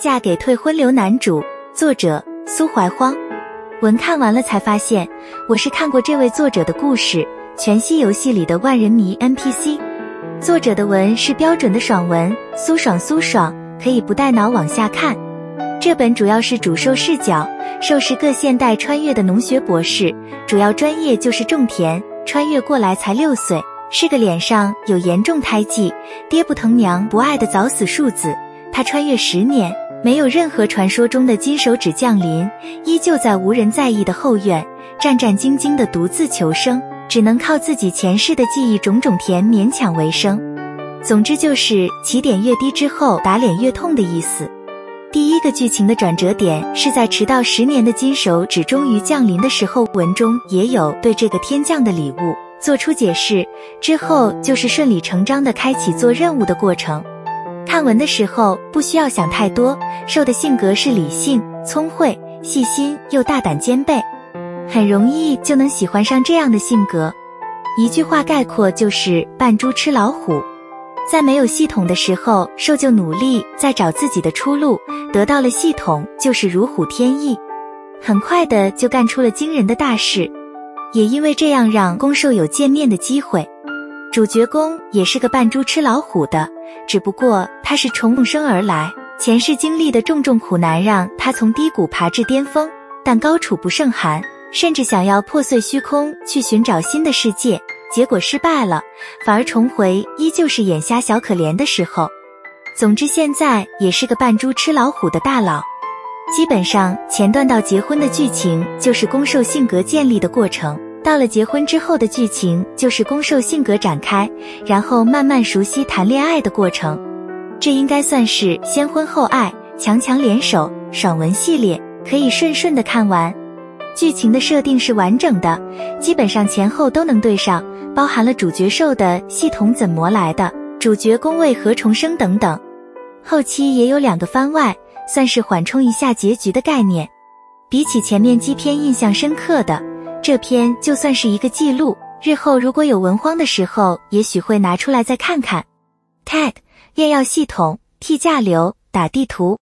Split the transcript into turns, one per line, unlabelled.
嫁给退婚流男主，作者苏怀荒。文看完了才发现，我是看过这位作者的故事《全息游戏》里的万人迷 NPC。作者的文是标准的爽文，苏爽苏爽，可以不带脑往下看。这本主要是主兽视角，兽是个现代穿越的农学博士，主要专业就是种田，穿越过来才六岁，是个脸上有严重胎记、爹不疼娘不爱的早死庶子。他穿越十年，没有任何传说中的金手指降临，依旧在无人在意的后院战战兢兢地独自求生，只能靠自己前世的记忆种种田勉强为生。总之就是起点越低之后打脸越痛的意思。第一个剧情的转折点是在迟到十年的金手指终于降临的时候，文中也有对这个天降的礼物做出解释，之后就是顺理成章的开启做任务的过程。看文的时候不需要想太多，兽的性格是理性、聪慧、细心又大胆兼备，很容易就能喜欢上这样的性格。一句话概括就是扮猪吃老虎。在没有系统的时候，兽就努力在找自己的出路，得到了系统就是如虎添翼，很快的就干出了惊人的大事，也因为这样让公兽有见面的机会。主角攻也是个扮猪吃老虎的，只不过他是重生而来，前世经历的重重苦难让他从低谷爬至巅峰，但高处不胜寒，甚至想要破碎虚空去寻找新的世界，结果失败了，反而重回依旧是眼瞎小可怜的时候。总之现在也是个扮猪吃老虎的大佬，基本上前段到结婚的剧情就是攻受性格建立的过程。到了结婚之后的剧情，就是攻受性格展开，然后慢慢熟悉谈恋爱的过程。这应该算是先婚后爱，强强联手，爽文系列，可以顺顺的看完。剧情的设定是完整的，基本上前后都能对上，包含了主角兽的系统怎么来的，主角攻为何重生等等。后期也有两个番外，算是缓冲一下结局的概念。比起前面几篇印象深刻的。这篇就算是一个记录，日后如果有文荒的时候，也许会拿出来再看看。tag 炼药系统 T 架流打地图。